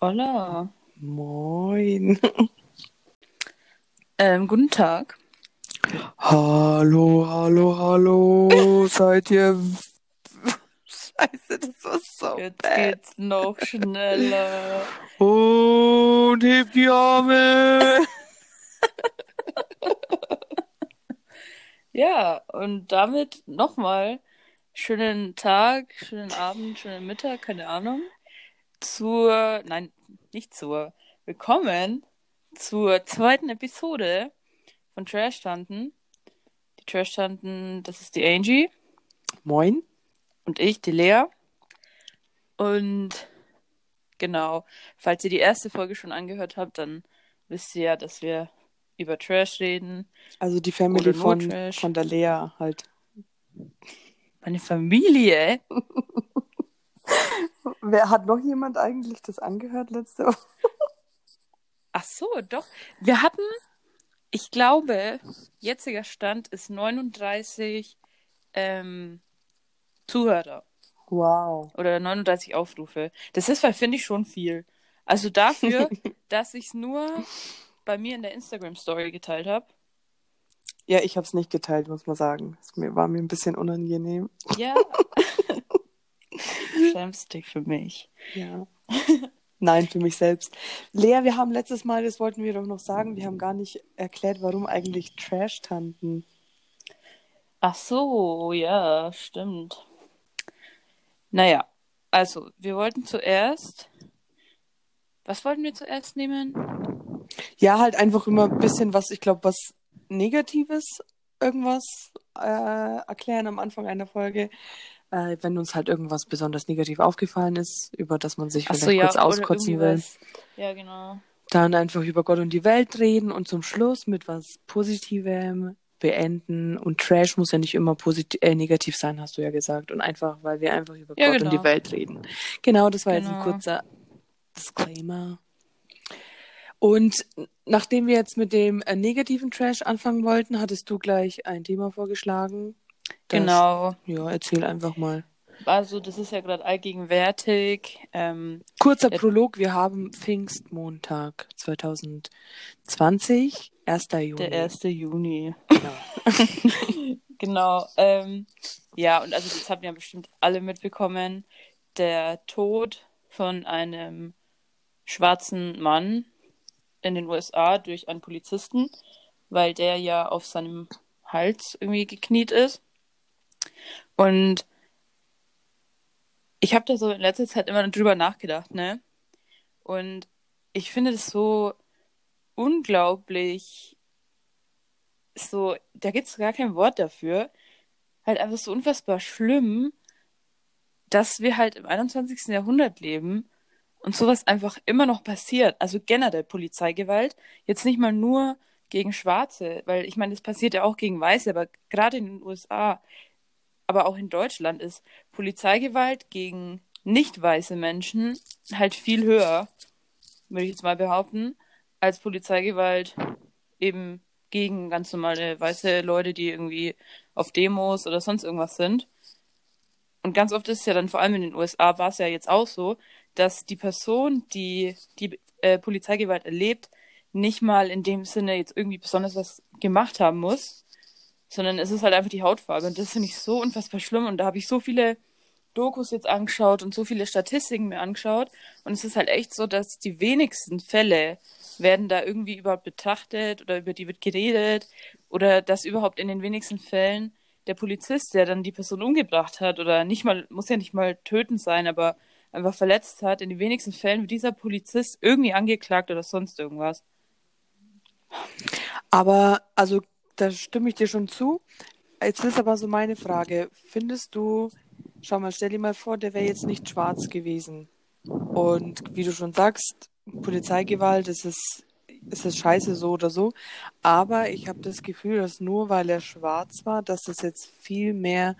Hola. Moin. Ähm, guten Tag. Hallo, hallo, hallo. Seid ihr. Scheiße, das war so Jetzt bad. geht's noch schneller. Und hebt die Arme. Ja, und damit nochmal schönen Tag, schönen Abend, schönen Mittag, keine Ahnung. Zur, nein, nicht zur, willkommen zur zweiten Episode von Trash Tanten. Die Trash Tanten, das ist die Angie Moin. und ich, die Lea. Und genau, falls ihr die erste Folge schon angehört habt, dann wisst ihr ja, dass wir über Trash reden. Also die Family von, Trash. von der Lea halt. Meine Familie. Wer hat noch jemand eigentlich das angehört letzte Woche? Ach so, doch. Wir hatten, ich glaube, jetziger Stand ist 39 ähm, Zuhörer Wow. oder 39 Aufrufe. Das ist, finde ich, schon viel. Also dafür, dass ich es nur bei mir in der Instagram-Story geteilt habe. Ja, ich habe es nicht geteilt, muss man sagen. Es war mir ein bisschen unangenehm. Ja. Schämst dich für mich. Ja. Nein, für mich selbst. Lea, wir haben letztes Mal, das wollten wir doch noch sagen, wir haben gar nicht erklärt, warum eigentlich Trash-Tanten. Ach so, ja, stimmt. Naja, also, wir wollten zuerst. Was wollten wir zuerst nehmen? Ja, halt einfach immer ein bisschen was, ich glaube, was Negatives, irgendwas äh, erklären am Anfang einer Folge. Äh, wenn uns halt irgendwas besonders negativ aufgefallen ist, über das man sich Ach vielleicht so, ja, kurz auskotzen will. Ja, genau. Dann einfach über Gott und die Welt reden und zum Schluss mit was Positivem beenden. Und Trash muss ja nicht immer positiv, äh, negativ sein, hast du ja gesagt. Und einfach, weil wir einfach über Ja, Gott genau. und die Welt reden. Genau, das war jetzt ein Genau. kurzer Disclaimer. Und nachdem wir jetzt mit dem äh, negativen Trash anfangen wollten, hattest du gleich ein Thema vorgeschlagen. Das- Genau. Ja, erzähl einfach mal. Also, das ist ja gerade allgegenwärtig. Ähm, Kurzer Prolog, wir haben Pfingstmontag 2020, 1. Juni. der 1. Juni. Genau. Genau. Ähm, ja, und also das ihr ja bestimmt alle mitbekommen. Der Tod von einem schwarzen Mann in den USA durch einen Polizisten, weil der ja auf seinem Hals irgendwie gekniet ist. Und ich habe da so in letzter Zeit immer drüber nachgedacht, ne? Und ich finde das so unglaublich so, da gibt es gar kein Wort dafür. Halt einfach so unfassbar schlimm, dass wir halt im 21. Jahrhundert leben und sowas einfach immer noch passiert. Also generell Polizeigewalt. Jetzt nicht mal nur gegen Schwarze, weil ich meine, das passiert ja auch gegen Weiße, aber gerade in den USA, aber auch in Deutschland ist Polizeigewalt gegen nicht weiße Menschen halt viel höher, würde ich jetzt mal behaupten, als Polizeigewalt eben gegen ganz normale weiße Leute, die irgendwie auf Demos oder sonst irgendwas sind. Und ganz oft ist es ja dann, vor allem in den USA, war es ja jetzt auch so, dass die Person, die die äh, Polizeigewalt erlebt, nicht mal in dem Sinne jetzt irgendwie besonders was gemacht haben muss, sondern es ist halt einfach die Hautfarbe. Und das finde ich so unfassbar schlimm. Und da habe ich so viele Dokus jetzt angeschaut und so viele Statistiken mir angeschaut. Und es ist halt echt so, dass die wenigsten Fälle werden da irgendwie überhaupt betrachtet oder über die wird geredet oder dass überhaupt in den wenigsten Fällen der Polizist, der dann die Person umgebracht hat oder nicht mal, muss ja nicht mal tötend sein, aber einfach verletzt hat, in den wenigsten Fällen wird dieser Polizist irgendwie angeklagt oder sonst irgendwas. Aber, also, da stimme ich dir schon zu. Jetzt ist aber so meine Frage. Findest du, schau mal, stell dir mal vor, der wäre jetzt nicht schwarz gewesen. Und wie du schon sagst, Polizeigewalt, es ist, es ist scheiße so oder so. Aber ich habe das Gefühl, dass nur weil er schwarz war, dass das jetzt viel mehr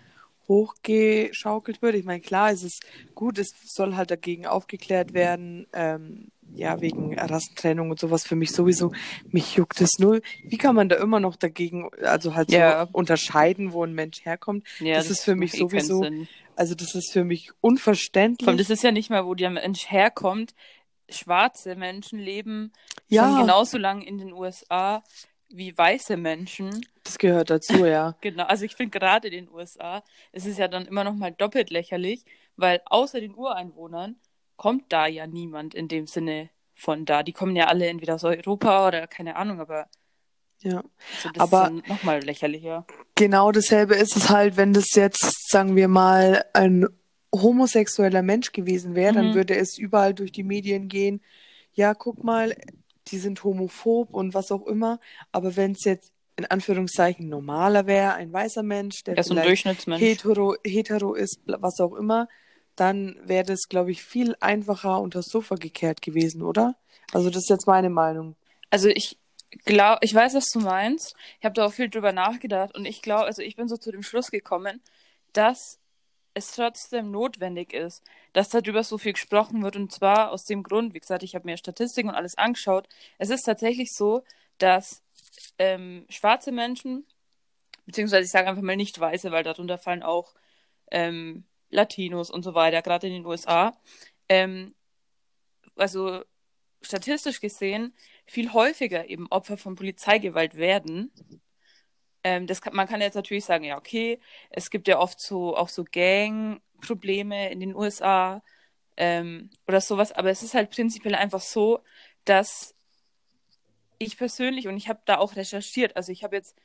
hochgeschaukelt wird. Ich meine, klar, es ist gut, es soll halt dagegen aufgeklärt werden, ähm, ja, wegen Rassentrennung und sowas für mich sowieso. Mich juckt es null. Wie kann man da immer noch dagegen, also halt Ja. so unterscheiden, wo ein Mensch herkommt? Ja, Das ist für mich eh sowieso-. Also das ist für mich unverständlich. Vor allem, das ist ja nicht mal, wo der Mensch herkommt. schwarze Menschen leben Ja. schon genauso lang in den USA wie weiße Menschen. Das gehört dazu, ja. Genau, also ich finde gerade in den USA, es ist ja dann immer noch mal doppelt lächerlich, weil außer den Ureinwohnern kommt da ja niemand in dem Sinne von da. Die kommen ja alle entweder aus Europa oder keine Ahnung, aber Ja. so, das Aber- ist dann noch mal lächerlicher. Genau dasselbe ist es halt, wenn das jetzt, sagen wir mal, ein homosexueller Mensch gewesen wäre, dann Mhm. würde es überall durch die Medien gehen. Ja, guck mal, die sind homophob und was auch immer. Aber wenn es jetzt in Anführungszeichen normaler wäre, ein weißer Mensch, der Ja, so ein vielleicht Durchschnittsmensch. hetero, hetero ist, was auch immer, dann wäre das, glaube ich, viel einfacher unter das Sofa gekehrt gewesen, oder? Also das ist jetzt meine Meinung. Also ich glaube, ich weiß, was du meinst. Ich habe da auch viel drüber nachgedacht und ich glaube, also ich bin so zu dem Schluss gekommen, dass es trotzdem notwendig ist, dass darüber so viel gesprochen wird und zwar aus dem Grund, wie gesagt, ich habe mir Statistiken und alles angeschaut. Es ist tatsächlich so, dass ähm, schwarze Menschen, beziehungsweise ich sage einfach mal nicht weiße, weil darunter fallen auch ähm, Latinos und so weiter, gerade in den USA, ähm, also statistisch gesehen viel häufiger eben Opfer von Polizeigewalt werden. Ähm, das kann, man kann jetzt natürlich sagen, ja, okay, es gibt ja oft so auch so Gang-Probleme in den USA ähm, oder sowas, aber es ist halt prinzipiell einfach so, dass ich persönlich, und ich habe da auch recherchiert, also ich habe jetzt,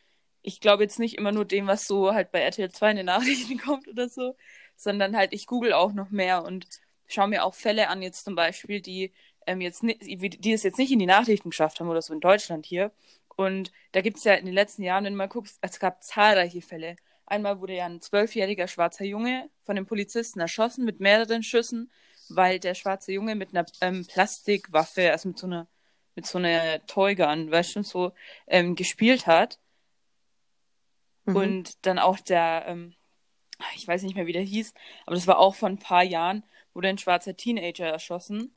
ich glaube jetzt nicht immer nur dem, was so halt bei RTL 2 in den Nachrichten kommt oder so, sondern halt ich google auch noch mehr und schaue mir auch Fälle an, jetzt zum Beispiel, die ähm, jetzt die es jetzt nicht in die Nachrichten geschafft haben oder so in Deutschland hier. Und da gibt es ja in den letzten Jahren, wenn du mal guckst, es gab zahlreiche Fälle. Einmal wurde ja ein zwölfjähriger schwarzer Junge von den Polizisten erschossen mit mehreren Schüssen, weil der schwarze Junge mit einer ähm, Plastikwaffe, also mit so einer mit so einer Toygun, weißt du, so ähm, gespielt hat. Mhm. Und dann auch der, ähm, ich weiß nicht mehr, wie der hieß, aber das war auch vor ein paar Jahren, wurde ein schwarzer Teenager erschossen.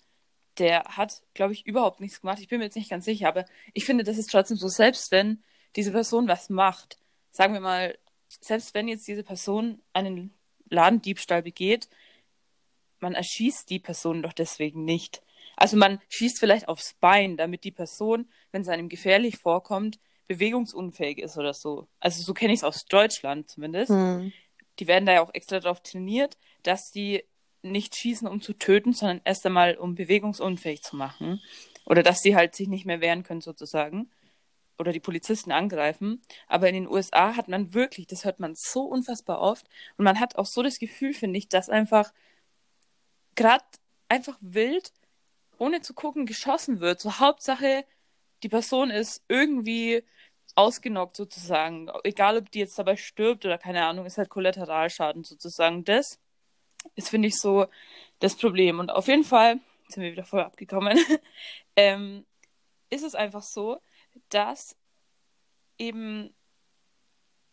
Der hat, glaube ich, überhaupt nichts gemacht. Ich bin mir jetzt nicht ganz sicher, aber ich finde, das ist trotzdem so, selbst wenn diese Person was macht, sagen wir mal, selbst wenn jetzt diese Person einen Ladendiebstahl begeht, man erschießt die Person doch deswegen nicht. Also man schießt vielleicht aufs Bein, damit die Person, wenn es einem gefährlich vorkommt, bewegungsunfähig ist oder so. Also so kenne ich es aus Deutschland zumindest. Mhm. Die werden da ja auch extra darauf trainiert, dass die nicht schießen, um zu töten, sondern erst einmal, um bewegungsunfähig zu machen. Oder dass die halt sich nicht mehr wehren können, sozusagen. Oder die Polizisten angreifen. Aber in den USA hat man wirklich, das hört man so unfassbar oft. Und man hat auch so das Gefühl, finde ich, dass einfach gerade einfach wild, ohne zu gucken, geschossen wird. So Hauptsache, die Person ist irgendwie ausgenockt sozusagen. Egal, ob die jetzt dabei stirbt oder keine Ahnung, ist halt Kollateralschaden sozusagen. Das ist, finde ich, so das Problem. Und auf jeden Fall, jetzt sind wir wieder voll abgekommen, ähm, ist es einfach so, dass eben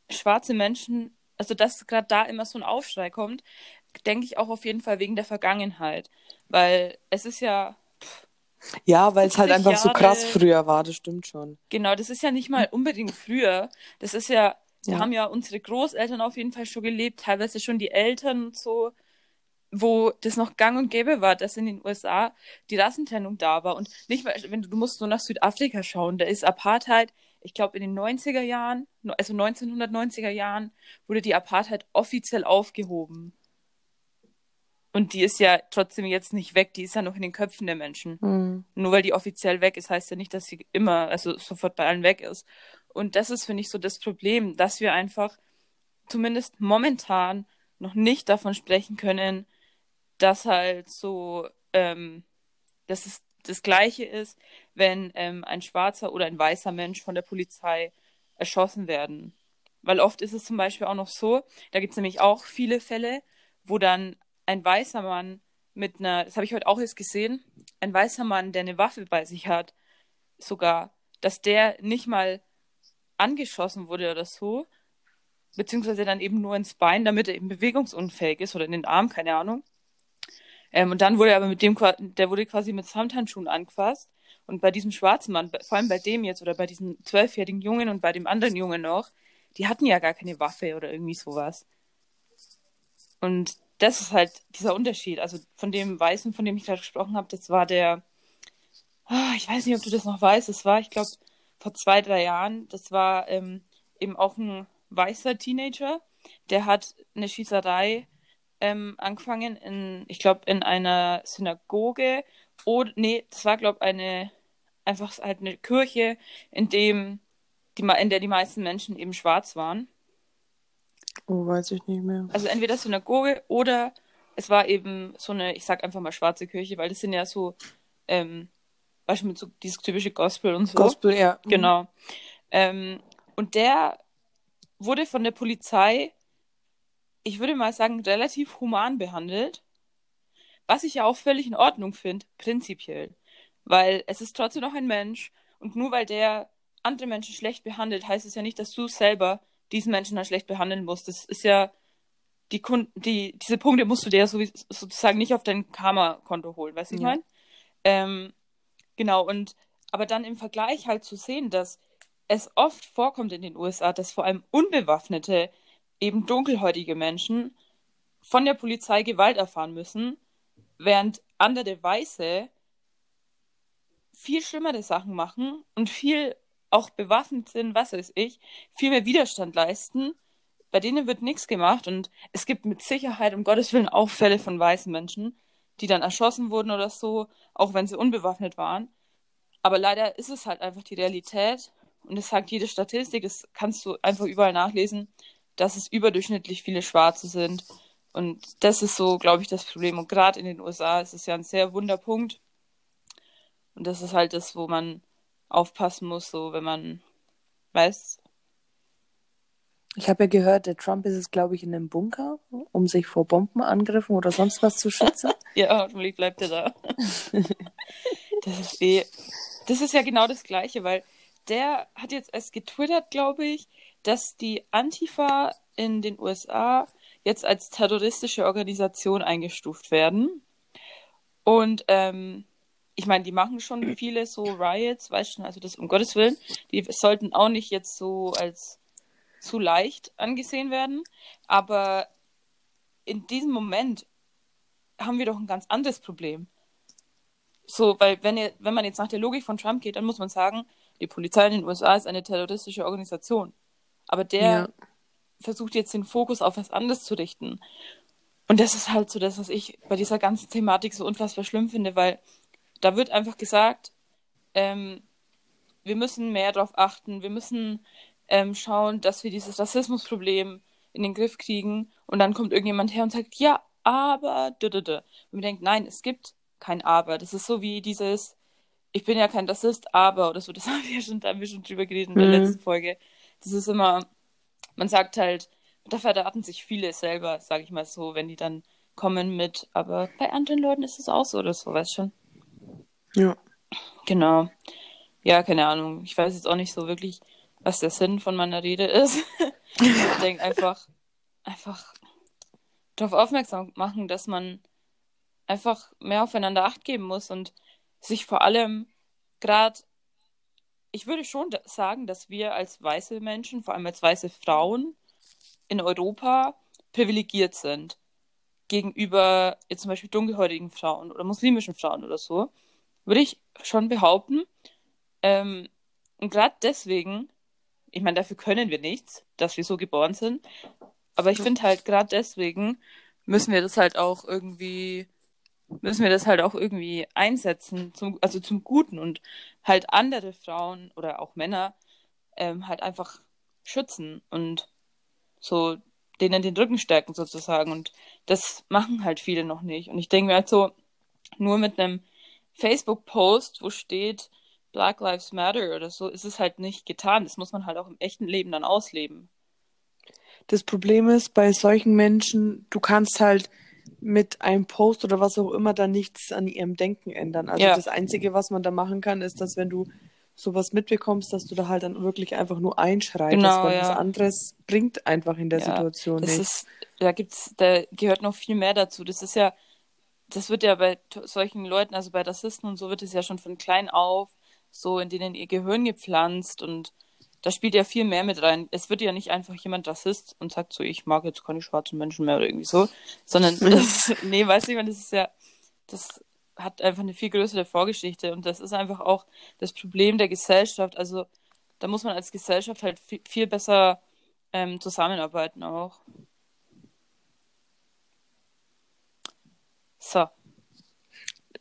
schwarze Menschen, also dass gerade da immer so ein Aufschrei kommt, denke ich auch auf jeden Fall wegen der Vergangenheit. Weil es ist ja, Ja, weil es halt 70 einfach so krass Jahre- früher war, das stimmt schon. Genau, das ist ja nicht mal unbedingt früher. Das ist ja, da Ja. haben ja unsere Großeltern auf jeden Fall schon gelebt, teilweise schon die Eltern und so, wo das noch gang und gäbe war, dass in den USA die Rassentrennung da war. Und nicht mal, wenn du, du musst nur nach Südafrika schauen, da ist Apartheid, ich glaube in den 90er Jahren, also 1990er Jahren, wurde die Apartheid offiziell aufgehoben. Und die ist ja trotzdem jetzt nicht weg, die ist ja noch in den Köpfen der Menschen. Mhm. Nur weil die offiziell weg ist, heißt ja nicht, dass sie immer, also sofort bei allen weg ist. Und das ist, finde ich, so das Problem, dass wir einfach zumindest momentan noch nicht davon sprechen können, dass halt so, ähm, dass es das Gleiche ist, wenn ähm, ein schwarzer oder ein weißer Mensch von der Polizei erschossen werden. Weil oft ist es zum Beispiel auch noch so, da gibt es nämlich auch viele Fälle, wo dann ein weißer Mann mit einer, das habe ich heute auch erst gesehen, ein weißer Mann, der eine Waffe bei sich hat, sogar, dass der nicht mal angeschossen wurde oder so, beziehungsweise dann eben nur ins Bein, damit er eben bewegungsunfähig ist oder in den Arm, keine Ahnung. Ähm, und dann wurde er aber mit dem, der wurde quasi mit Samthandschuhen angefasst. Und bei diesem schwarzen Mann, vor allem bei dem jetzt oder bei diesem zwölfjährigen Jungen und bei dem anderen Jungen noch, die hatten ja gar keine Waffe oder irgendwie sowas. Und das ist halt dieser Unterschied. Also von dem Weißen, von dem ich gerade gesprochen habe, das war der, oh, ich weiß nicht, ob du das noch weißt, es war, ich glaube, vor zwei, drei Jahren, das war ähm, eben auch ein weißer Teenager, der hat eine Schießerei ähm, angefangen in, ich glaube, in einer Synagoge. Oder, nee, das war, glaube ich, eine, einfach halt eine Kirche, in dem die, in der die meisten Menschen eben schwarz waren. Oh, weiß ich nicht mehr. Also entweder Synagoge oder es war eben so eine, ich sag einfach mal schwarze Kirche, weil das sind ja so, ähm, mit so dieses typische Gospel und so. Gospel, ja. Mhm. Genau. Ähm, und der wurde von der Polizei, ich würde mal sagen, relativ human behandelt. Was ich ja auch völlig in Ordnung finde, prinzipiell. Weil es ist trotzdem noch ein Mensch und nur weil der andere Menschen schlecht behandelt, heißt es ja nicht, dass du selber diesen Menschen dann schlecht behandeln musst. Das ist ja die, Kunden, die diese Punkte musst du dir ja sozusagen nicht auf dein Karma-Konto holen, weißt du, ja. ich meine? Ähm, genau, und aber dann im Vergleich halt zu sehen, dass es oft vorkommt in den USA, dass vor allem unbewaffnete, eben dunkelhäutige Menschen von der Polizei Gewalt erfahren müssen, während andere Weiße viel schlimmere Sachen machen und viel auch bewaffnet sind, was weiß ich, viel mehr Widerstand leisten. Bei denen wird nichts gemacht und es gibt mit Sicherheit, um Gottes Willen, auch Fälle von weißen Menschen, die dann erschossen wurden oder so, auch wenn sie unbewaffnet waren. Aber leider ist es halt einfach die Realität und es sagt jede Statistik, das kannst du einfach überall nachlesen, dass es überdurchschnittlich viele Schwarze sind. Und das ist so, glaube ich, das Problem. Und gerade in den USA ist es ja ein sehr wunder Punkt. Und das ist halt das, wo man aufpassen muss, so wenn man weiß. Ich habe ja gehört, der Trump ist es, glaube ich, in einem Bunker, um sich vor Bombenangriffen oder sonst was zu schützen. ja, hoffentlich bleibt er da. das ist weh. Das ist ja genau das Gleiche, weil der hat jetzt erst getwittert, glaube ich, dass die Antifa in den USA jetzt als terroristische Organisation eingestuft werden. Und ähm, ich meine, die machen schon viele so Riots, weißt du, also das um Gottes Willen, die sollten auch nicht jetzt so als zu leicht angesehen werden, aber in diesem Moment haben wir doch ein ganz anderes Problem. So, weil wenn ihr, wenn man jetzt nach der Logik von Trump geht, dann muss man sagen, die Polizei in den USA ist eine terroristische Organisation. Aber der ja. versucht jetzt den Fokus auf was anderes zu richten. Und das ist halt so das, was ich bei dieser ganzen Thematik so unfassbar schlimm finde, weil da wird einfach gesagt, ähm, wir müssen mehr darauf achten, wir müssen ähm, schauen, dass wir dieses Rassismusproblem in den Griff kriegen. Und dann kommt irgendjemand her und sagt, ja, aber, dü, dü, dü. Und man denkt, nein, es gibt kein Aber. Das ist so wie dieses, ich bin ja kein Rassist, aber, oder so, das haben wir schon, da haben wir schon drüber geredet in der mhm. letzten Folge. Das ist immer, man sagt halt, da verraten sich viele selber, sage ich mal so, wenn die dann kommen mit, aber bei anderen Leuten ist es auch so oder so, weißt schon. Ja. Genau. Ja, keine Ahnung. Ich weiß jetzt auch nicht so wirklich, was der Sinn von meiner Rede ist. ich denke einfach, einfach darauf aufmerksam machen, dass man einfach mehr aufeinander Acht geben muss und sich vor allem gerade, ich würde schon sagen, dass wir als weiße Menschen, vor allem als weiße Frauen in Europa privilegiert sind gegenüber jetzt zum Beispiel dunkelhäutigen Frauen oder muslimischen Frauen oder so würde ich schon behaupten. Ähm, und gerade deswegen, ich meine, dafür können wir nichts, dass wir so geboren sind. Aber ich finde halt, gerade deswegen müssen wir das halt auch irgendwie, müssen wir das halt auch irgendwie einsetzen, zum, also zum Guten und halt andere Frauen oder auch Männer ähm, halt einfach schützen und so denen den Rücken stärken sozusagen. Und das machen halt viele noch nicht. Und ich denke mir halt so, nur mit einem Facebook-Post, wo steht Black Lives Matter oder so, ist es halt nicht getan. Das muss man halt auch im echten Leben dann ausleben. Das Problem ist, bei solchen Menschen, du kannst halt mit einem Post oder was auch immer dann nichts an ihrem Denken ändern. Also ja. das Einzige, was man da machen kann, ist, dass wenn du sowas mitbekommst, dass du da halt dann wirklich einfach nur einschreitest, genau, weil ja. was anderes bringt einfach in der ja, Situation das nicht. Ist, da gibt's, da gehört noch viel mehr dazu. Das ist ja, das wird ja bei solchen Leuten, also bei Rassisten und so, wird es ja schon von klein auf so in denen ihr Gehirn gepflanzt und da spielt ja viel mehr mit rein. Es wird ja nicht einfach jemand Rassist und sagt so, ich mag jetzt keine schwarzen Menschen mehr oder irgendwie so, sondern das, nee, weiß ich, das ist ja, das hat einfach eine viel größere Vorgeschichte und das ist einfach auch das Problem der Gesellschaft. Also da muss man als Gesellschaft halt viel, viel besser ähm, zusammenarbeiten auch. So.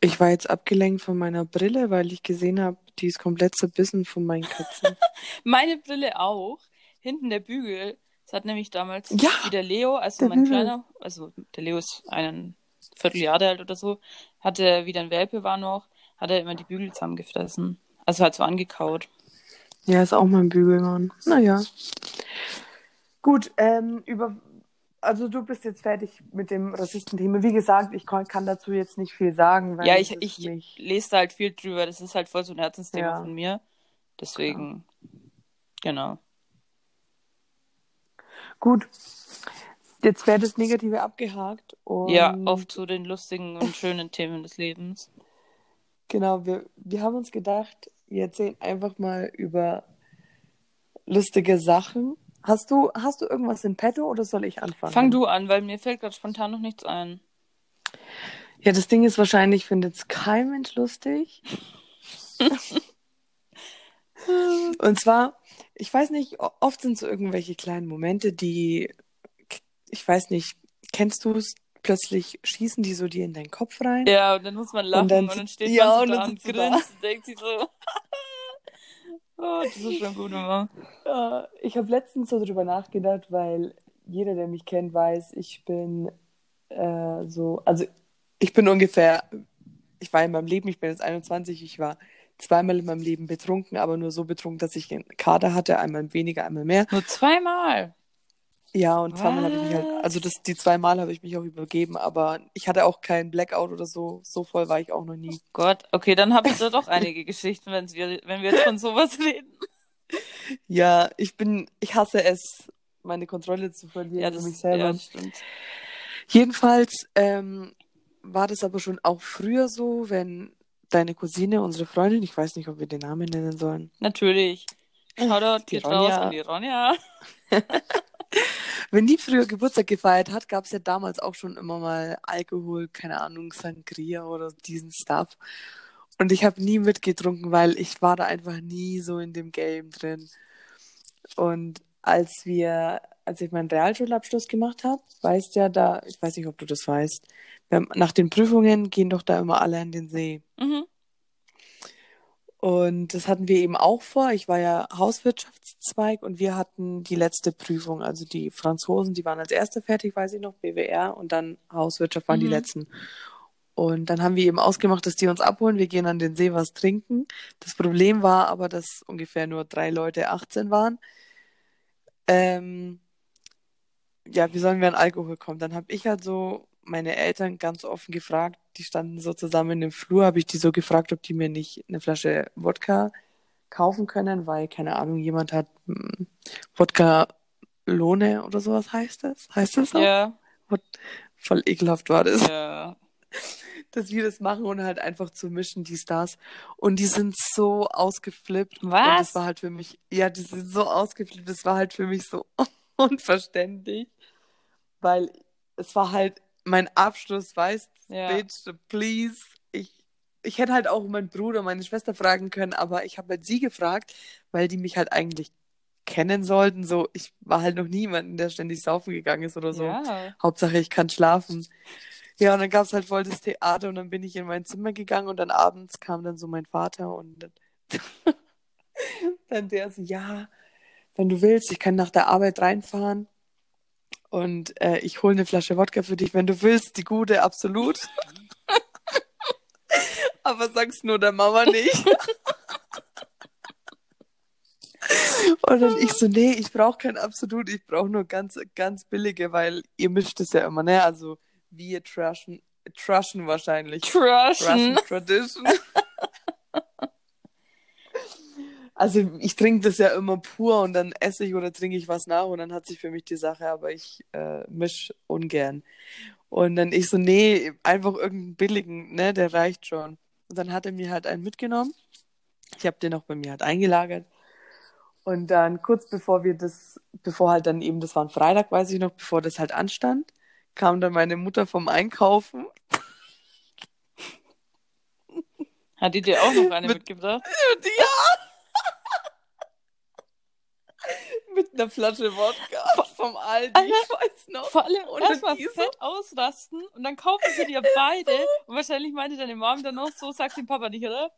Ich war jetzt abgelenkt von meiner Brille, weil ich gesehen habe, die ist komplett zerbissen von meinen Katzen. Meine Brille auch. Hinten der Bügel. Das hat nämlich damals Ja, wie der Leo, also mein Bügel. kleiner, also der Leo ist ein Vierteljahre alt oder so, hatte, wie der ein Welpe war noch, hat er immer die Bügel zusammengefressen. Also halt so angekaut. Ja, ist auch mein Bügelmann. Naja. Gut, ähm, über. Also du bist jetzt fertig mit dem Rassistenthema. Wie gesagt, ich kann, dazu jetzt nicht viel sagen, weil Ja, ich, ich nicht. lese da halt viel drüber. Das ist halt voll so ein Herzensthema Ja. von mir. Deswegen, genau. Gut. Jetzt wäre das Negative abgehakt und Ja, auf zu den lustigen und schönen Themen des Lebens. genau, wir, wir haben uns gedacht, wir erzählen einfach mal über lustige Sachen. Hast du, hast du irgendwas in petto oder soll ich anfangen? Fang du an, weil mir fällt gerade spontan noch nichts ein. Ja, das Ding ist wahrscheinlich, findet es kein Mensch lustig. Und zwar, ich weiß nicht, oft sind so irgendwelche kleinen Momente, die, ich weiß nicht, kennst du es? Plötzlich schießen die so dir in deinen Kopf rein. Ja, und dann muss man lachen und dann dann, sit- steht ja, man und so dann da und grinst und denkt sich so. oh, das ist schon gut immer. Äh, Ich habe letztens so drüber nachgedacht, weil jeder, der mich kennt, weiß, ich bin äh, so, also ich bin ungefähr, ich war in meinem Leben, ich bin jetzt 21, ich war zweimal in meinem Leben betrunken, aber nur so betrunken, dass ich einen Kater hatte, einmal weniger, einmal mehr. Nur zweimal. Ja, und zweimal habe ich mich halt, also das, die zweimal habe ich mich auch übergeben, aber ich hatte auch keinen Blackout oder so, so voll war ich auch noch nie. Gott, okay, dann habe ich da doch einige Geschichten, wenn wir, wenn wir jetzt von sowas reden. Ja, ich bin, ich hasse es, meine Kontrolle zu verlieren Ja, über das, mich selber. ja, das stimmt. Jedenfalls ähm, war das aber schon auch früher so, wenn deine Cousine, unsere Freundin, ich weiß nicht, ob wir den Namen nennen sollen, Natürlich. Shoutout geht raus Ronja. an die Ronja. wenn die früher Geburtstag gefeiert hat, gab es ja damals auch schon immer mal Alkohol, keine Ahnung, Sangria oder diesen Stuff. Und ich habe nie mitgetrunken, weil ich war da einfach nie so in dem Game drin. Und als wir, als ich meinen Realschulabschluss gemacht habe, weißt ja da, ich weiß nicht, ob du das weißt, nach den Prüfungen gehen doch da immer alle an den See. Mhm. Und das hatten wir eben auch vor. Ich war ja Hauswirtschaftszweig und wir hatten die letzte Prüfung. Also die Franzosen, die waren als erste fertig, weiß ich noch, BWR und dann Hauswirtschaft waren die Mhm. letzten. Und dann haben wir eben ausgemacht, dass die uns abholen. Wir gehen an den See was trinken. Das Problem war aber, dass ungefähr nur drei Leute 18 waren. Ähm, ja, wie sollen wir an Alkohol kommen? Dann habe ich halt so meine Eltern ganz offen gefragt, die standen so zusammen im Flur, habe ich die so gefragt, ob die mir nicht eine Flasche Wodka kaufen können, weil, keine Ahnung, jemand hat hm, Wodka Lohne oder sowas heißt das? Heißt das auch? Ja, Voll ekelhaft war das, ja. dass wir das machen und halt einfach zu mischen, die Stars. Und die sind so ausgeflippt. Und Was? das war halt für mich, ja, die sind so ausgeflippt, das war halt für mich so unverständlich, weil es war halt mein Abschluss, weißt, Ja. Bitch, please. Ich, ich hätte halt auch meinen Bruder, meine Schwester fragen können, aber ich habe halt sie gefragt, weil die mich halt eigentlich kennen sollten. So, ich war halt noch niemanden, der ständig saufen gegangen ist oder so. Ja. Hauptsache, ich kann schlafen. Ja, und dann gab es halt voll das Theater und dann bin ich in mein Zimmer gegangen und dann abends kam dann so mein Vater und dann, dann der so, ja, wenn du willst, ich kann nach der Arbeit reinfahren und äh, ich hole eine Flasche Wodka für dich, wenn du willst, die gute, absolut. Aber sag's nur der Mama nicht. Und dann ich so, nee, ich brauche kein Absolut, ich brauche nur ganz, ganz billige, weil ihr mischt es ja immer, ne? Also wir trashen, trashen wahrscheinlich. Trashen. Russian Tradition. Also ich trinke das ja immer pur und dann esse ich oder trinke ich was nach und dann hat sich für mich die Sache, aber ich äh, misch ungern. Und dann ich so, nee, einfach irgendeinen billigen, ne, der reicht schon. Und dann hat er mir halt einen mitgenommen. Ich habe den auch bei mir halt eingelagert. Und dann kurz bevor wir das, bevor halt dann eben, das war ein Freitag, weiß ich noch, bevor das halt anstand, kam dann meine Mutter vom Einkaufen Hat die dir auch noch eine Mit- mitgebracht? Ja! Mit einer Flasche Wodka vom Aldi, Alter, ich weiß noch. Vor allem Und erstmal fett ausrasten und dann kaufen sie dir beide. Und wahrscheinlich meinte deine Mom dann noch so, sagt dem Papa nicht, oder?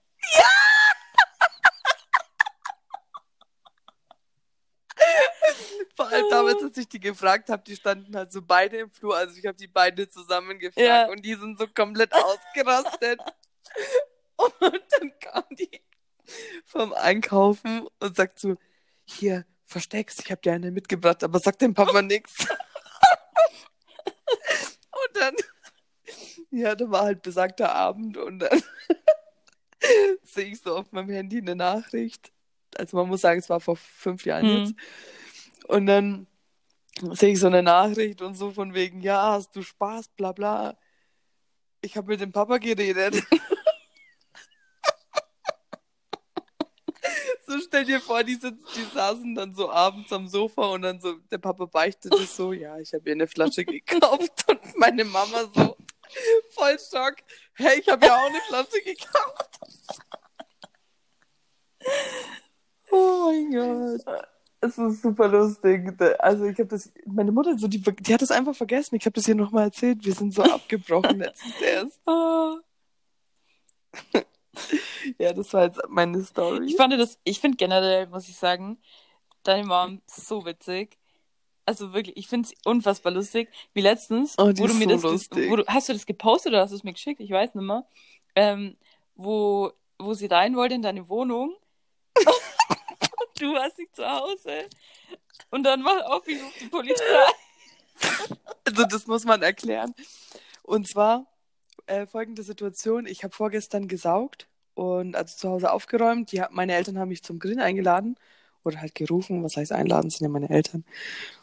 Vor allem damals, als ich die gefragt habe, die standen halt so beide im Flur. Also ich habe die beide zusammen gefragt Ja. und die sind so komplett ausgerastet. und dann kam die vom Einkaufen und sagt so, hier, versteckst, ich habe dir eine mitgebracht, aber sag dem Papa nichts. Und dann, ja, da war halt besagter Abend und dann sehe ich so auf meinem Handy eine Nachricht. Also man muss sagen, es war vor fünf Jahren Hm. jetzt. Und dann sehe ich so eine Nachricht und so von wegen, ja, hast du Spaß, bla bla. Ich habe mit dem Papa geredet. so stell dir vor, die, sitz, die saßen dann so abends am Sofa und dann so, der Papa beichtet es so, ja, ich habe ihr eine Flasche gekauft und meine Mama so voll Schock. Hey, ich habe ja auch eine Flasche gekauft. Oh mein Gott. Es ist super lustig. Also ich habe das, meine Mutter, so die, die hat das einfach vergessen. Ich habe das hier nochmal erzählt. Wir sind so abgebrochen letztens erst. Ja, das war jetzt meine Story. Ich fand das, ich finde generell, muss ich sagen, deine Mom so witzig. Also wirklich, ich finde es unfassbar lustig. Wie letztens, Oh, wo du mir so das, du, hast du das gepostet oder hast du es mir geschickt? Ich weiß nicht mehr. Ähm, wo, wo sie rein wollte in deine Wohnung. du warst nicht zu Hause. Und dann mach auf, ich rufe die Polizei. Also das muss man erklären. Und zwar äh, folgende Situation. Ich habe vorgestern gesaugt und also zu Hause aufgeräumt. Die, meine Eltern haben mich zum Grillen eingeladen oder halt gerufen. Was heißt einladen? Sind ja meine Eltern.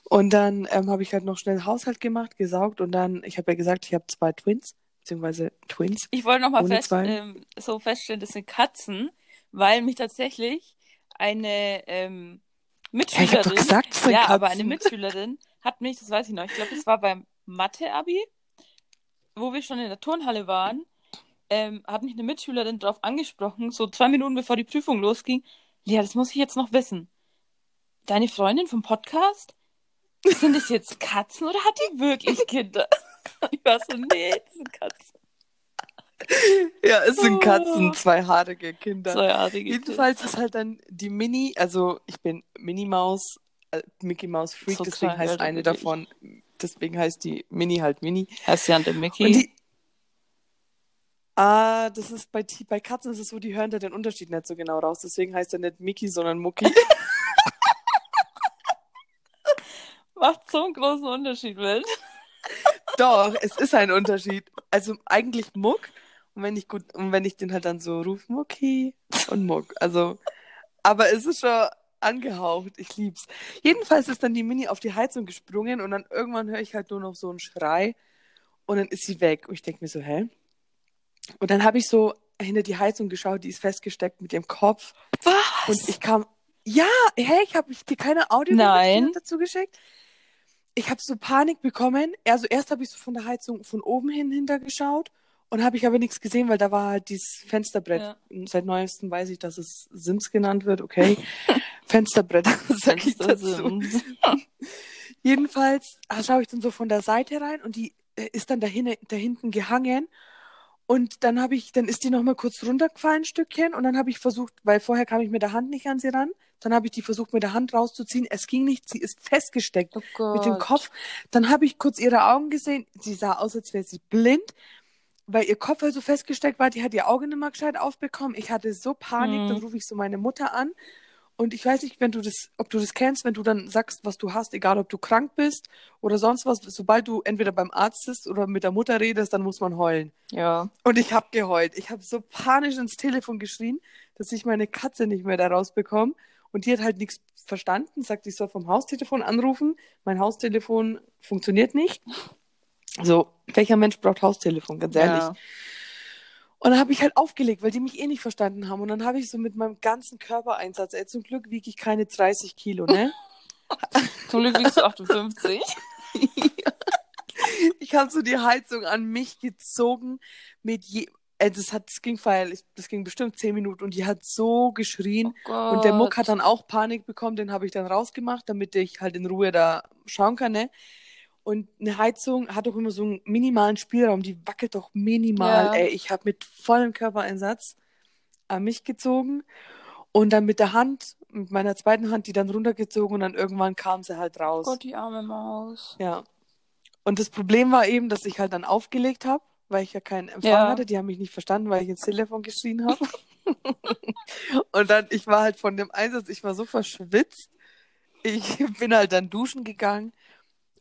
Und dann ähm, habe ich halt noch schnell Haushalt gemacht, gesaugt und dann, ich habe ja gesagt, ich habe zwei Twins, beziehungsweise Twins. Ich wollte nochmal fest, ähm, so feststellen, das sind Katzen, weil mich tatsächlich eine ähm, Ja, Mitschülerin, doch gesagt, ja, aber eine Mitschülerin hat mich, das weiß ich noch, ich glaube, das war beim Mathe-Abi, wo wir schon in der Turnhalle waren, ähm, hat mich eine Mitschülerin darauf angesprochen, so zwei Minuten bevor die Prüfung losging. Lea, das muss ich jetzt noch wissen. Deine Freundin vom Podcast? Sind es jetzt Katzen oder hat die wirklich Kinder? Ich war so, nee, das sind Katzen. Ja, es sind Oh. Katzen, zwei haarige Kinder. Zweiartige Jedenfalls ist halt dann die Mini, also ich bin Minnie Maus, äh, Mickey Maus Freak, So deswegen heißt eine wirklich. davon, deswegen heißt die Mini halt Mini. Heißt ja der Mickey. Und die, ah, das ist bei, bei Katzen ist es so, die hören da den Unterschied nicht so genau raus, deswegen heißt er nicht Mickey, sondern Mucki. Macht so einen großen Unterschied, Welt. Doch, es ist ein Unterschied. Also eigentlich Muck und wenn ich gut, und wenn ich den halt dann so rufe, Mucki und Muck. Also, aber es ist schon angehaucht. Ich lieb's. Jedenfalls ist dann die Mini auf die Heizung gesprungen und dann irgendwann höre ich halt nur noch so einen Schrei und dann ist sie weg. Und ich denke mir so, hä? Und dann habe ich so hinter die Heizung geschaut, die ist festgesteckt mit ihrem Kopf. Was? Und ich kam, ja, hey, ich habe dir keine Audio Nein. dazu geschickt. Ich habe so Panik bekommen. Also erst habe ich so von der Heizung von oben hin hintergeschaut und habe ich aber nichts gesehen, weil da war halt dieses Fensterbrett. Ja. Seit neuestem weiß ich, dass es Sims genannt wird. Okay, Fensterbrett sag ich dazu. Jedenfalls ah, schaue ich dann so von der Seite rein und die äh, ist dann da, hin, da hinten gehangen. Und dann habe ich, dann ist die noch mal kurz runtergefallen, ein Stückchen. Und dann habe ich versucht, weil vorher kam ich mit der Hand nicht an sie ran. Dann habe ich die versucht, mit der Hand rauszuziehen. Es ging nicht, sie ist festgesteckt Oh mit dem Kopf. Dann habe ich kurz ihre Augen gesehen. Sie sah aus, als wäre sie blind, weil ihr Kopf halt so festgesteckt war. Die hat ihr Auge nicht mal gescheit aufbekommen. Ich hatte so Panik. Hm. Dann rufe ich so meine Mutter an. Und ich weiß nicht, wenn du das, ob du das kennst, wenn du dann sagst, was du hast, egal ob du krank bist oder sonst was, sobald du entweder beim Arzt bist oder mit der Mutter redest, dann muss man heulen. Ja. Und ich habe geheult. Ich habe so panisch ins Telefon geschrien, dass ich meine Katze nicht mehr da rausbekomme. Und die hat halt nichts verstanden, sagt, ich soll vom Haustelefon anrufen. Mein Haustelefon funktioniert nicht. So, welcher Mensch braucht Haustelefon, ganz ehrlich. Ja. Und dann habe ich halt aufgelegt, weil die mich eh nicht verstanden haben. Und dann habe ich so mit meinem ganzen Körpereinsatz, ey, zum Glück wiege ich keine 30 Kilo, ne? Zum Glück wiegst du 58. Ich habe so die Heizung an mich gezogen mit je das, hat, das ging feil, ich- das ging bestimmt zehn Minuten und die hat so geschrien. Oh Und der Muck hat dann auch Panik bekommen, den habe ich dann rausgemacht, damit ich halt in Ruhe da schauen kann. Ne? Und eine Heizung hat doch immer so einen minimalen Spielraum, die wackelt doch minimal. Ja. Ey, ich habe mit vollem Körpereinsatz an mich gezogen und dann mit der Hand, mit meiner zweiten Hand, die dann runtergezogen und dann irgendwann kam sie halt raus. Gott, die arme Maus. Ja. Und das Problem war eben, dass ich halt dann aufgelegt habe, weil ich ja keinen Empfang Ja. hatte. Die haben mich nicht verstanden, weil ich ins Telefon geschrien habe. und dann, ich war halt von dem Einsatz, ich war so verschwitzt. Ich bin halt dann duschen gegangen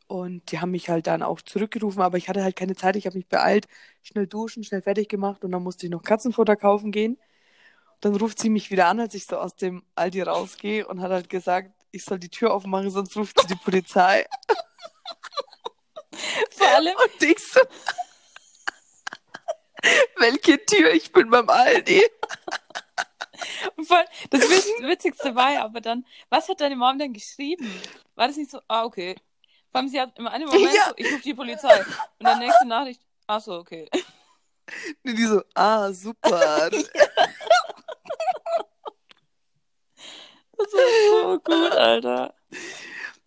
und die haben mich halt dann auch zurückgerufen, aber ich hatte halt keine Zeit. Ich habe mich beeilt, schnell duschen, schnell fertig gemacht und dann musste ich noch Katzenfutter kaufen gehen. Dann ruft sie mich wieder an, als ich so aus dem Aldi rausgehe und hat halt gesagt, ich soll die Tür aufmachen, sonst ruft sie die Polizei. Vor allem, Und ich so, welche Tür? Ich bin beim Aldi. voll, das Witz- Witzigste war ja aber dann, was hat deine Mom denn geschrieben? War das nicht so, ah, okay. Vor allem, sie hat im einen Moment Ja. so, ich rufe die Polizei. Und dann nächste Nachricht, ach so, okay. Und die so, ah, super. Das war so gut, Alter.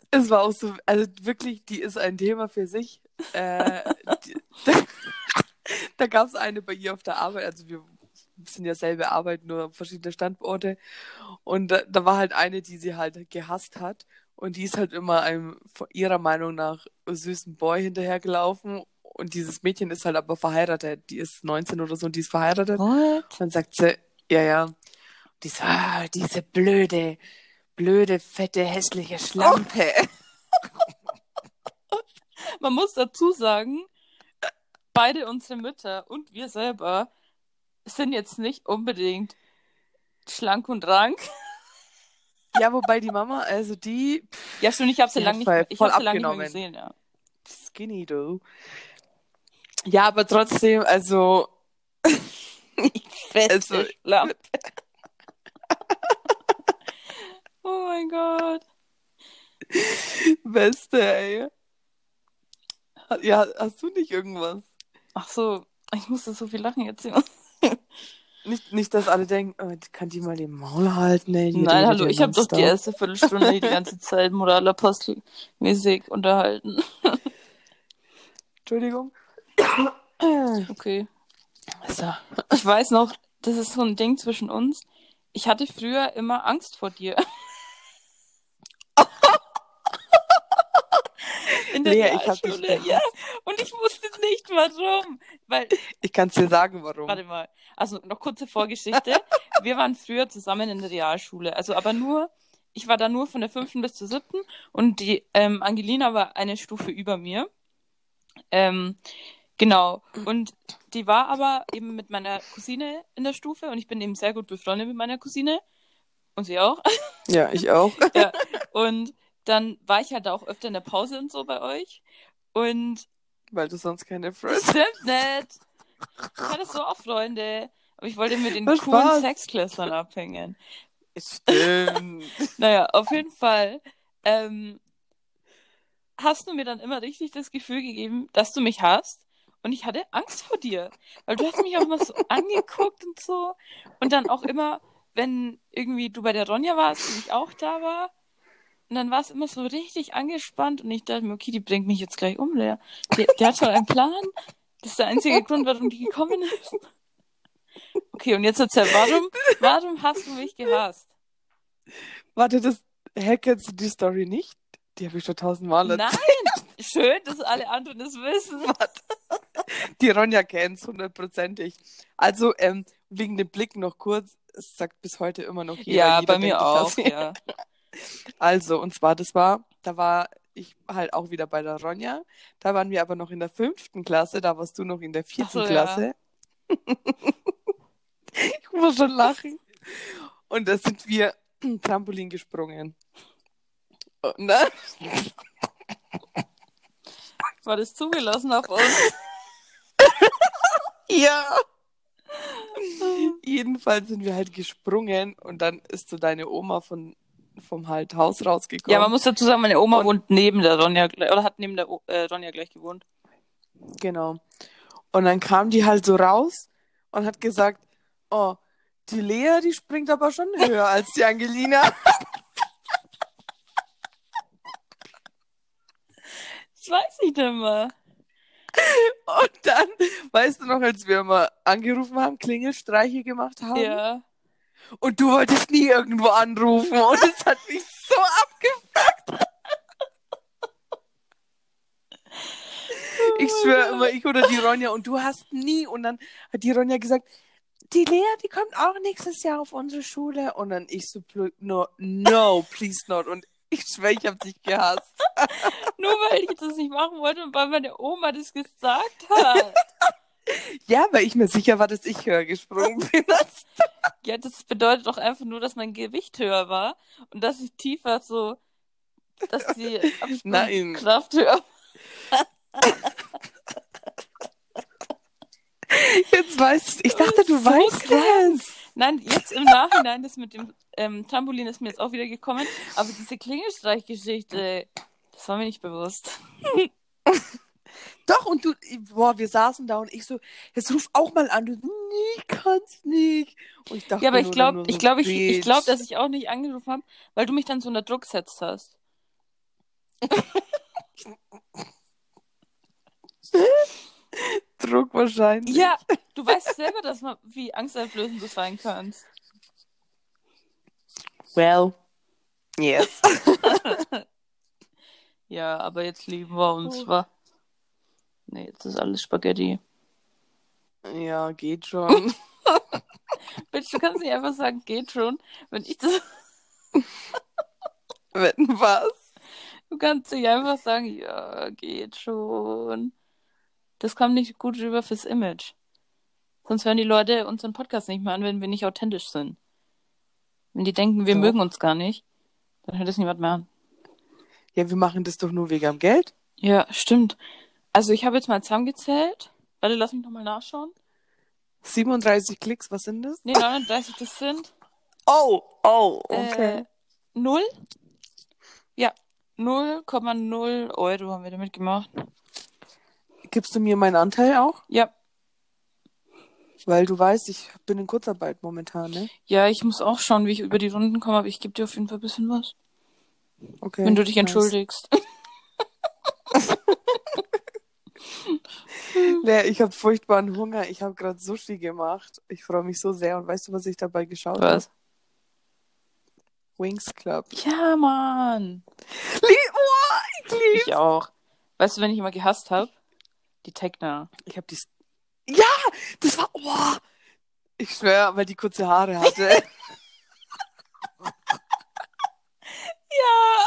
Es war auch so, also wirklich, die ist ein Thema für sich. Äh, die, da gab es eine bei ihr auf der Arbeit, also wir sind ja selbe Arbeit, nur verschiedene Standorte. Und da, da war halt eine, die sie halt gehasst hat. Und die ist halt immer einem ihrer Meinung nach süßen Boy hinterhergelaufen. Und dieses Mädchen ist halt aber verheiratet. Die ist 19 oder so und die ist verheiratet. What? Dann sagt sie, ja, ja. Die so, ah, diese blöde, blöde, fette, hässliche Schlampe. Man muss dazu sagen, beide unsere Mütter und wir selber sind jetzt nicht unbedingt schlank und rank. Ja, wobei die Mama, also die, pff, Ja, stimmt, ich habe sie lange nicht, ich hab sie lange nicht mehr abgenommen. gesehen, ja. skinny, du. Ja, aber trotzdem, also, Fette Also- Schlampe. oh mein Gott. beste, ey. Ja, hast du nicht irgendwas? Ach so, ich musste so viel lachen jetzt. Nicht, nicht, dass alle denken, oh, kann die mal den Maul halten, ey. Nein, hallo, ich habe doch die erste Viertelstunde die ganze Zeit Moralapostel-mäßig unterhalten. Entschuldigung. Okay. So. Ich weiß noch, das ist so ein Ding zwischen uns. Ich hatte früher immer Angst vor dir. In der Lea, ich Realschule, gehasst. ja. Und ich wusste nicht warum. Weil, Ich kann es dir sagen, warum. warte mal, also noch kurze Vorgeschichte. Wir waren früher zusammen in der Realschule. Also aber nur, ich war da nur von der fünften bis zur siebten und die ähm, Angelina war eine Stufe über mir. Ähm, genau. Und die war aber eben mit meiner Cousine in der Stufe und ich bin eben sehr gut befreundet mit meiner Cousine. Und sie auch. Ja, ich auch. ja. Und dann war ich halt auch öfter in der Pause und so bei euch. Und Weil du sonst keine das Friends stimmt nicht. Ich hatte so auch Freunde. Aber ich wollte mit den Was coolen. Sexklässlern abhängen. Stimmt. Naja, auf jeden Fall. Ähm, hast du mir dann immer richtig das Gefühl gegeben, dass du mich hast? Und ich hatte Angst vor dir. Weil du hast mich auch immer so angeguckt und so. Und dann auch immer, wenn irgendwie du bei der Ronja warst und ich auch da war. Und dann war es immer so richtig angespannt und ich dachte mir, okay, die bringt mich jetzt gleich um, Lea. Die, die hat schon einen Plan. Das ist der einzige Grund, warum die gekommen ist. Okay, und jetzt erzähl, warum, warum hast du mich gehasst? Warte, das, hä, kennst du die Story nicht? Die habe ich schon tausendmal erzählt. Nein! Schön, dass alle anderen es wissen. Die Ronja kennt's hundertprozentig. Also, ähm, wegen dem Blick noch kurz, es sagt bis heute immer noch jeder. Ja, jeder bei mir auch, ja. Also, und zwar, das war, da war ich halt auch wieder bei der Ronja. Da waren wir aber noch in der fünften Klasse, da warst du noch in der vierten so, ja. Klasse. ich muss schon lachen. Und da sind wir Trampolin gesprungen. Und dann, War das zugelassen auf uns? ja. Jedenfalls sind wir halt gesprungen und dann ist so deine Oma von, vom halt Haus rausgekommen. Ja, man muss dazu sagen, meine Oma Und- wohnt neben der Ronja, oder hat neben der äh, Ronja gleich gewohnt. Genau. Und dann kam die halt so raus und hat gesagt, oh, die Lea, die springt aber schon höher als die Angelina. Das weiß ich nicht mehr. Und dann, weißt du noch, als wir mal angerufen haben, Klingelstreiche gemacht haben? Ja. Und du wolltest nie irgendwo anrufen und es hat mich so abgefuckt. Ich schwöre immer, ich oder die Ronja und du hast nie. Und dann hat die Ronja gesagt, die Lea, die kommt auch nächstes Jahr auf unsere Schule. Und dann ich so, no, no, please not. Und ich schwöre, ich habe dich gehasst. Nur weil ich das nicht machen wollte und weil meine Oma das gesagt hat. Ja, weil ich mir sicher war, dass ich höher gesprungen bin. als- Ja, das bedeutet doch einfach nur, dass mein Gewicht höher war und dass ich tiefer so, dass die. Kraft höher Jetzt weißt du, ich dachte, du So weißt krass. es. Nein, jetzt im Nachhinein, das mit dem ähm, Trampolin ist mir jetzt auch wieder gekommen, aber diese Klingelstreichgeschichte, das war mir nicht bewusst. Doch, und du, boah, wir saßen da und ich so, jetzt ruf auch mal an. Du, nee, ich kann's nicht. Und ich dachte Ja, aber ich glaube, ich so, glaube, ich, ich glaube, dass ich auch nicht angerufen habe, weil du mich dann so unter Druck gesetzt hast. Druck wahrscheinlich. Ja, du weißt selber, dass man wie angsteinflößend du sein kannst. Well, yes. Ja, aber jetzt lieben wir uns, Oh. wa? Nee, jetzt ist alles Spaghetti. ja, geht schon. Bitch, du kannst nicht einfach sagen, geht schon. Wenn ich das, Wetten was? du kannst nicht einfach sagen, ja, geht schon. Das kommt nicht gut rüber fürs Image. Sonst hören die Leute unseren Podcast nicht mehr an, wenn wir nicht authentisch sind. Wenn die denken, wir Doch. mögen uns gar nicht, dann hört es niemand mehr an. Ja, wir machen das doch nur wegen am Geld. Ja, stimmt. Also ich habe jetzt mal zusammengezählt. Warte, lass mich nochmal nachschauen. 37 Klicks, was sind das? Nee, 39, das sind Oh, oh, okay. äh, 0. Ja, 0,0 Euro haben wir damit gemacht. Gibst du mir meinen Anteil auch? Ja, Weil du weißt, ich bin in Kurzarbeit momentan, ne? ja, ich muss auch schauen, wie ich über die Runden komme, aber ich gebe dir auf jeden Fall ein bisschen was. Okay. wenn du dich nice. entschuldigst. Lea, ich habe furchtbaren Hunger. Ich habe gerade Sushi gemacht. Ich freue mich so sehr. Und weißt du, was ich dabei geschaut habe? Was? Wings Club. Ja, Mann. Lieb, oh, ich lieb. Ich auch. Weißt du, wenn ich immer gehasst habe? Die Techna. Ich habe die. Ja, das war. Oh, ich schwöre, weil die kurze Haare hatte. Ja.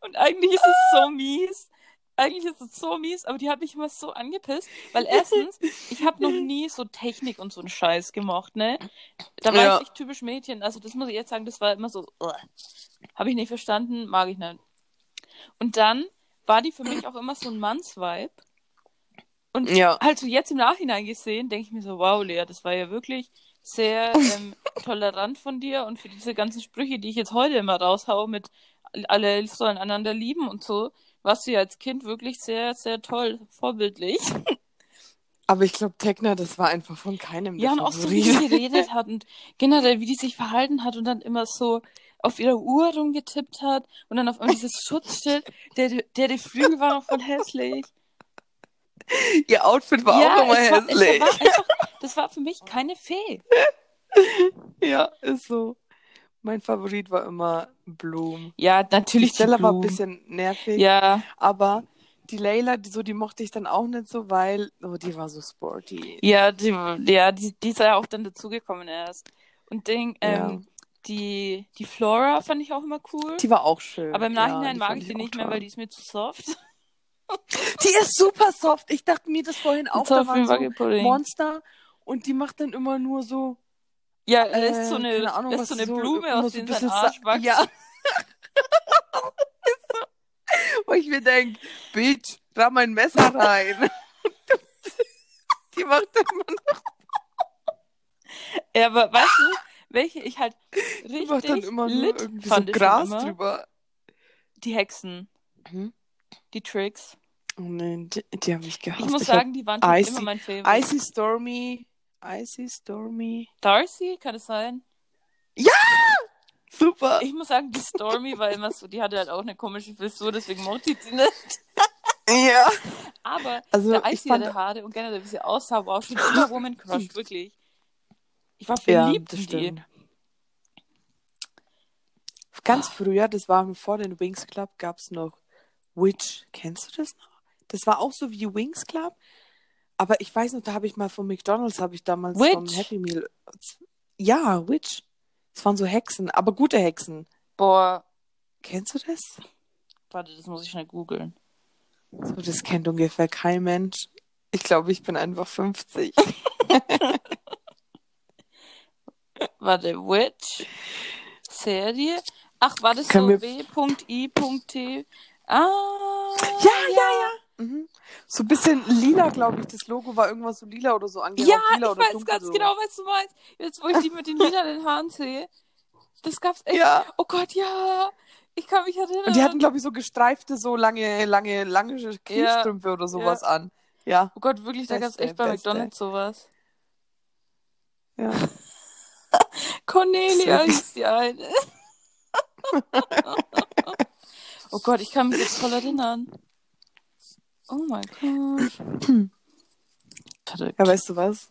Und eigentlich ist es so mies. Eigentlich ist es so mies, aber die hat mich immer so angepisst, weil erstens, ich habe noch nie so Technik und so einen Scheiß gemocht, ne? Da war Ja. ich echt typisch Mädchen, also das muss ich jetzt sagen, das war immer so, habe ich nicht verstanden, mag ich nicht. Und dann war die für mich auch immer so ein Mannsvibe. Und Ja. halt so jetzt im Nachhinein gesehen, denke ich mir so, wow, Lea, das war ja wirklich sehr ähm, tolerant von dir und für diese ganzen Sprüche, die ich jetzt heute immer raushau mit alle sollen einander lieben und so, warst du ja als Kind wirklich sehr, sehr toll, vorbildlich. Aber ich glaube, Tekna, das war einfach von keinem. Ja, und auch so, wie die geredet hat und generell, wie die sich verhalten hat und dann immer so auf ihrer Uhr rumgetippt hat und dann auf einmal dieses Schutzschild, der, der, die Flügel war noch voll hässlich. Ihr Outfit war ja, auch immer es war, hässlich. war einfach, das war für mich keine Fee. Ja, ist so. Mein Favorit war immer Bloom. Ja, Die natürlich die Stella war ein bisschen nervig, Ja, aber die Layla, die, so, die mochte ich dann auch nicht so, weil oh, die war so sporty. ja, die, ja, die, die ist ja auch dann dazugekommen erst. Und Ding, Ja. ähm, die, die Flora fand ich auch immer cool. Die war auch schön. aber im ja, Nachhinein die mag ich auch nicht mehr, toll. weil die ist mir zu soft. Die ist super soft. Ich dachte mir das vorhin auch. Da waren ein so. Monster und die macht dann immer nur so. Ja, Äh, lässt so eine, keine Ahnung, lässt so eine so- Blume aus so dem sein Arsch wachsen. Ja. Wo ich mir denke, Bitch, ramm ein Messer rein. die macht dann immer noch, Ja, aber weißt du, welche ich halt die macht dann richtig immer nur irgendwie so fand ich Gras immer? drüber. Die Hexen, Mhm. die Tricks. Oh nein, die, die habe ich gehasst. Ich muss Ich sagen, die waren schon Icy- immer mein Favorite. Icy Stormy. Icy Stormy. Darcy, kann es sein? Super. Ich muss sagen, die Stormy war immer so, die hatte halt auch eine komische Frisur, deswegen mochte ich sie nicht. Ja. Aber Also, der Icy fand- hatte Haare und generell, wie sie aussah, war auch schon immer Woman Crush, wirklich. Ich war Ja, verliebt das in die. stimmt. Ganz früher, das war vor den Wings Club, gab es noch Witch. Kennst du das noch? Das war auch so wie Wings Club. Aber ich weiß noch, da habe ich mal von McDonalds, habe ich damals vom Witch? Happy Meal. Ja, Witch. Das waren so Hexen, aber gute Hexen. Boah, Kennst du das? warte, das muss ich schnell googeln. So, das kennt ungefähr kein Mensch. Ich glaube, ich bin einfach 50. Warte, Witch? Serie? Ach, war das Können so wir- W.I.T? Ah, Ja, ja, ja. Mhm. So ein bisschen lila, glaube ich. Das Logo war irgendwas so lila oder so angehaucht. Ja, lila ich oder weiß ganz so. genau, was du meinst. Jetzt, wo ich die mit den lilanen Haaren sehe. Das gab's echt. Ja. Oh Gott, ja. Ich kann mich erinnern. Und die hatten, glaube ich, so gestreifte, so lange, lange, lange Kniestrümpfe oder sowas an. Ja. oh Gott, wirklich, da gab's Beste, echt bei beste. McDonalds sowas. ja. Cornelia hieß die eine. oh Gott, ich kann mich jetzt voll erinnern. Oh mein Gott. Verrückt. Ja, weißt du was?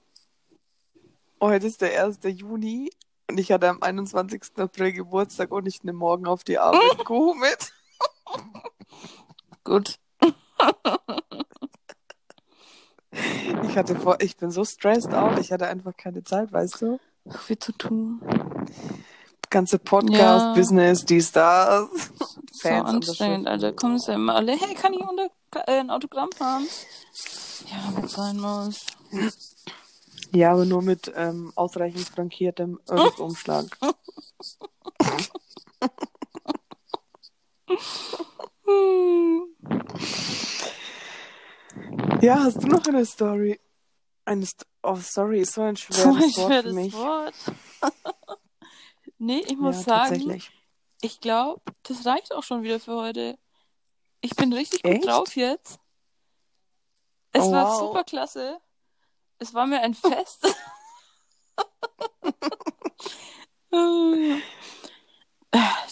Heute ist der 1. Juni und ich hatte am 21. April Geburtstag und ich nehme morgen auf die Arbeit Kuh mit. Gut. Ich hatte vor, ich bin so stressed out, ich hatte einfach keine Zeit, weißt du? So viel zu tun. Ganze Podcast, Ja. Business, dies, das. So Fans anstrengend, unterschriften. Alter. Kommen sie immer alle, hey, kann ich unter ein Autogramm haben? Ja, es sein muss. Ja, aber nur mit ähm, ausreichend frankiertem Rückumschlag. Hm. Ja, hast du noch eine Story? Eine St oh, sorry, ist so ein schweres So ein Wort für mich. Wort. nee, ich muss ja, sagen, ich glaube, das reicht auch schon wieder für heute. Ich bin richtig gut Echt? drauf jetzt. Es Oh, war wow. super klasse. Es war mir ein Fest.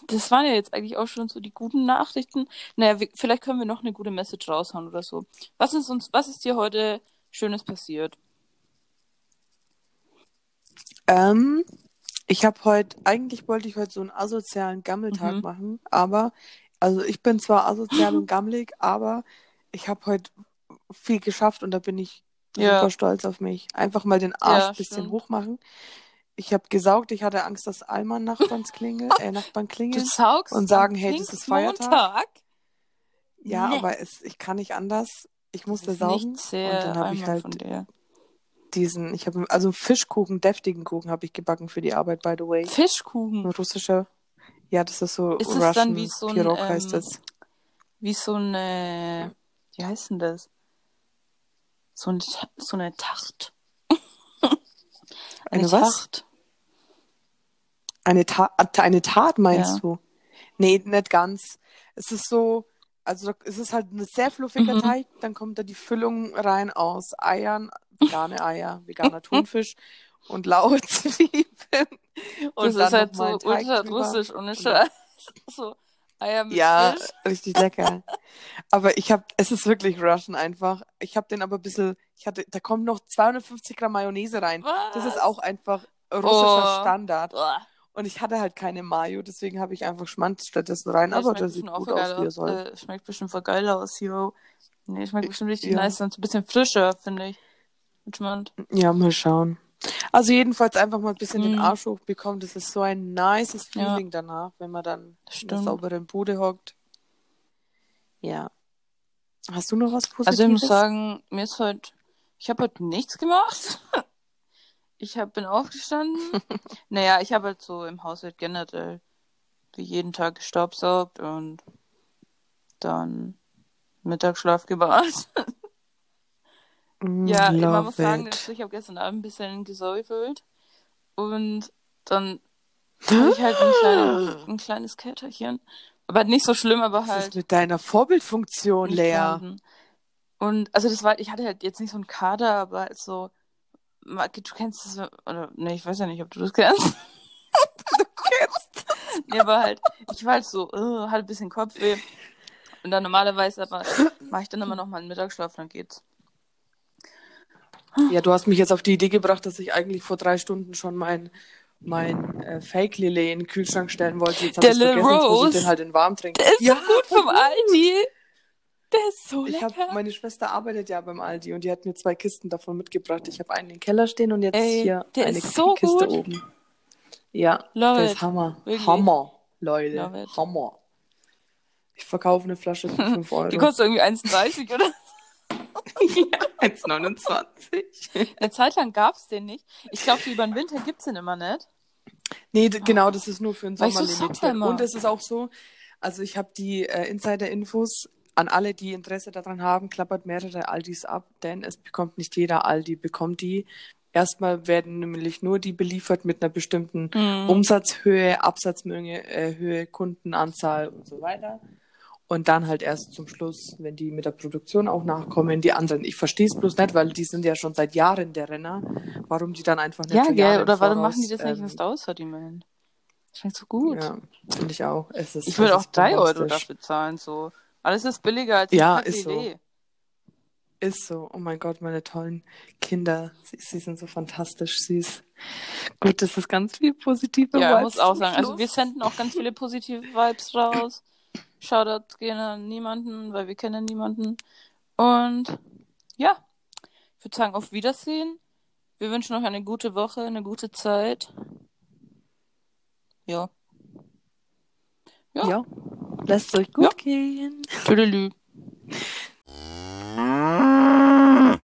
Das waren ja jetzt eigentlich auch schon so die guten Nachrichten. Naja, wir, vielleicht können wir noch eine gute Message raushauen oder so. Was ist uns, was ist dir heute Schönes passiert? Ähm, ich habe heute, eigentlich wollte ich heute so einen asozialen Gammeltag Mhm. machen, aber, also ich bin zwar asozial und gammelig, aber ich habe heute viel geschafft und da bin ich Ja. super stolz auf mich. Einfach mal den Arsch Ja, ein bisschen stimmt. hoch machen. Ich habe gesaugt, ich hatte Angst, dass Alman Nachbarns klingel, äh, Nachbarn Du klingeln. saugst und sagen, hey, das ist Feiertag. Pfingstmontag? Ja, Nee. aber es, ich kann nicht anders. Ich musste saugen. und dann habe ich halt diesen, ich habe also Fischkuchen, deftigen Kuchen habe ich gebacken für die Arbeit, by the way. Ein Fischkuchen. russischer. Ja, das ist so Ist es Russian dann wie so ein, Pirog heißt ähm, das. Wie so eine, wie heißt denn das? So, ein, so eine Tacht. Eine was? Tacht. Eine, Ta eine Tat meinst Ja. du? Nee, nicht ganz. Es ist so, also es ist halt ein sehr fluffiger Mhm. Teig, dann kommt da die Füllung rein aus Eiern, vegane Eier, veganer Thunfisch und laue Zwiebeln. Und Das ist halt so ultra russisch ohne Und Scheiß. So Eier mit Ja, Fisch. richtig lecker. aber ich habe, es ist wirklich Russian einfach. Ich habe den aber ein bisschen, ich hatte, da kommt noch 250 Gramm Mayonnaise rein. Was? Das ist auch einfach russischer Oh. Standard. Boah. Und ich hatte halt keine Mayo, deswegen habe ich einfach Schmand stattdessen rein. Nee, aber schmeckt der sieht gut aus, wie er soll. Äh, schmeckt bestimmt voll geil aus, yo. Nee, schmeckt bestimmt richtig Ja. nice und ein bisschen frischer, finde ich. Mit Schmand. Ja, mal schauen. Also jedenfalls einfach mal ein bisschen den Mhm. Arsch hochbekommen. Das ist so ein nices Ja. Feeling danach, wenn man dann in der Stimmt. sauberen Bude hockt. Ja. Hast du noch was Positives? Also ich muss sagen, mir ist heute, ich habe heute nichts gemacht. Ich hab, bin aufgestanden. naja, ich habe halt so im Haushalt generell wie jeden Tag gestaubsaugt und dann Mittagsschlaf gemacht. Ja, man love muss sagen, it. ich habe gestern Abend ein bisschen gesäufelt und dann habe ich halt ein, kleines, ein kleines Käterchen. Aber nicht so schlimm, aber Was ist halt mit deiner Vorbildfunktion, Lea? vorhanden. Und also das war, ich hatte halt jetzt nicht so einen Kader, aber halt so, du kennst das, oder nee, ich weiß ja nicht, ob du das kennst. du kennst. Nee, aber halt, ich war halt so, äh, hatte ein bisschen Kopfweh. Und dann normalerweise aber mache ich dann immer noch mal einen Mittagsschlaf, dann geht's. Ja, du hast mich jetzt auf die Idee gebracht, dass ich eigentlich vor drei Stunden schon mein, mein äh, Fake Lillet in den Kühlschrank stellen wollte. Jetzt Der Lil vergessen, jetzt muss Rose. ich den halt in warm trinken. Der ist ja, so gut vom Aldi. Der ist so Ich lecker. hab, meine Schwester arbeitet ja beim Aldi und die hat mir zwei Kisten davon mitgebracht. Ich habe einen im Keller stehen und jetzt Ey, hier der eine ist so Kiste gut. oben. Ja, Love der ist Hammer. Wirklich. Hammer, Leute. Hammer. Ich verkaufe eine Flasche für 5 Euro. Die kostet irgendwie 1,30 oder? ja, 1,29. Eine Zeit lang gab's den nicht. Ich glaube, über den Winter gibt's den immer nicht. Nee, d- genau, das ist nur für den Sommer so limitiert. immer. Und es ist auch so, also ich habe die äh, Insider-Infos an alle, die Interesse daran haben, klappert mehrere Aldis ab, denn es bekommt nicht jeder Aldi, bekommt die. Erstmal werden nämlich nur die beliefert mit einer bestimmten Mhm. Umsatzhöhe, Absatzmenge, äh, Höhe, Kundenanzahl und so weiter. Und dann halt erst zum Schluss, wenn die mit der Produktion auch nachkommen, die anderen. Ich verstehe es bloß nicht, weil die sind ja schon seit Jahren der Renner. Warum die dann einfach nicht Ja, gell, oder warum machen die das nicht ähm, ins Aussortiment? Schmeckt so gut. Ja, finde ich auch. Es ist, Ich würde auch ist 3 Euro dafür zahlen, so. Alles ist billiger als Ja, ein ist so. Ist so. Oh mein Gott, meine tollen Kinder. Sie, sie sind so fantastisch süß. Gut, das ist ganz viel positive Ja, Vibes muss auch sagen. Also wir senden auch ganz viele positive Vibes raus. Shoutouts gehen an niemanden, weil wir kennen niemanden. Und ja, ich würde sagen, auf Wiedersehen. Wir wünschen euch eine gute Woche, eine gute Zeit. Ja. Ja. Ja. Lasst es euch gut Ja. gehen. Tüdelü.